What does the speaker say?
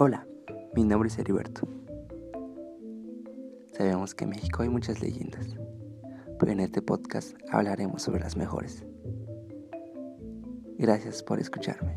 Hola, mi nombre es Heriberto. Sabemos que en México hay muchas leyendas, pero en este podcast hablaremos sobre las mejores. Gracias por escucharme.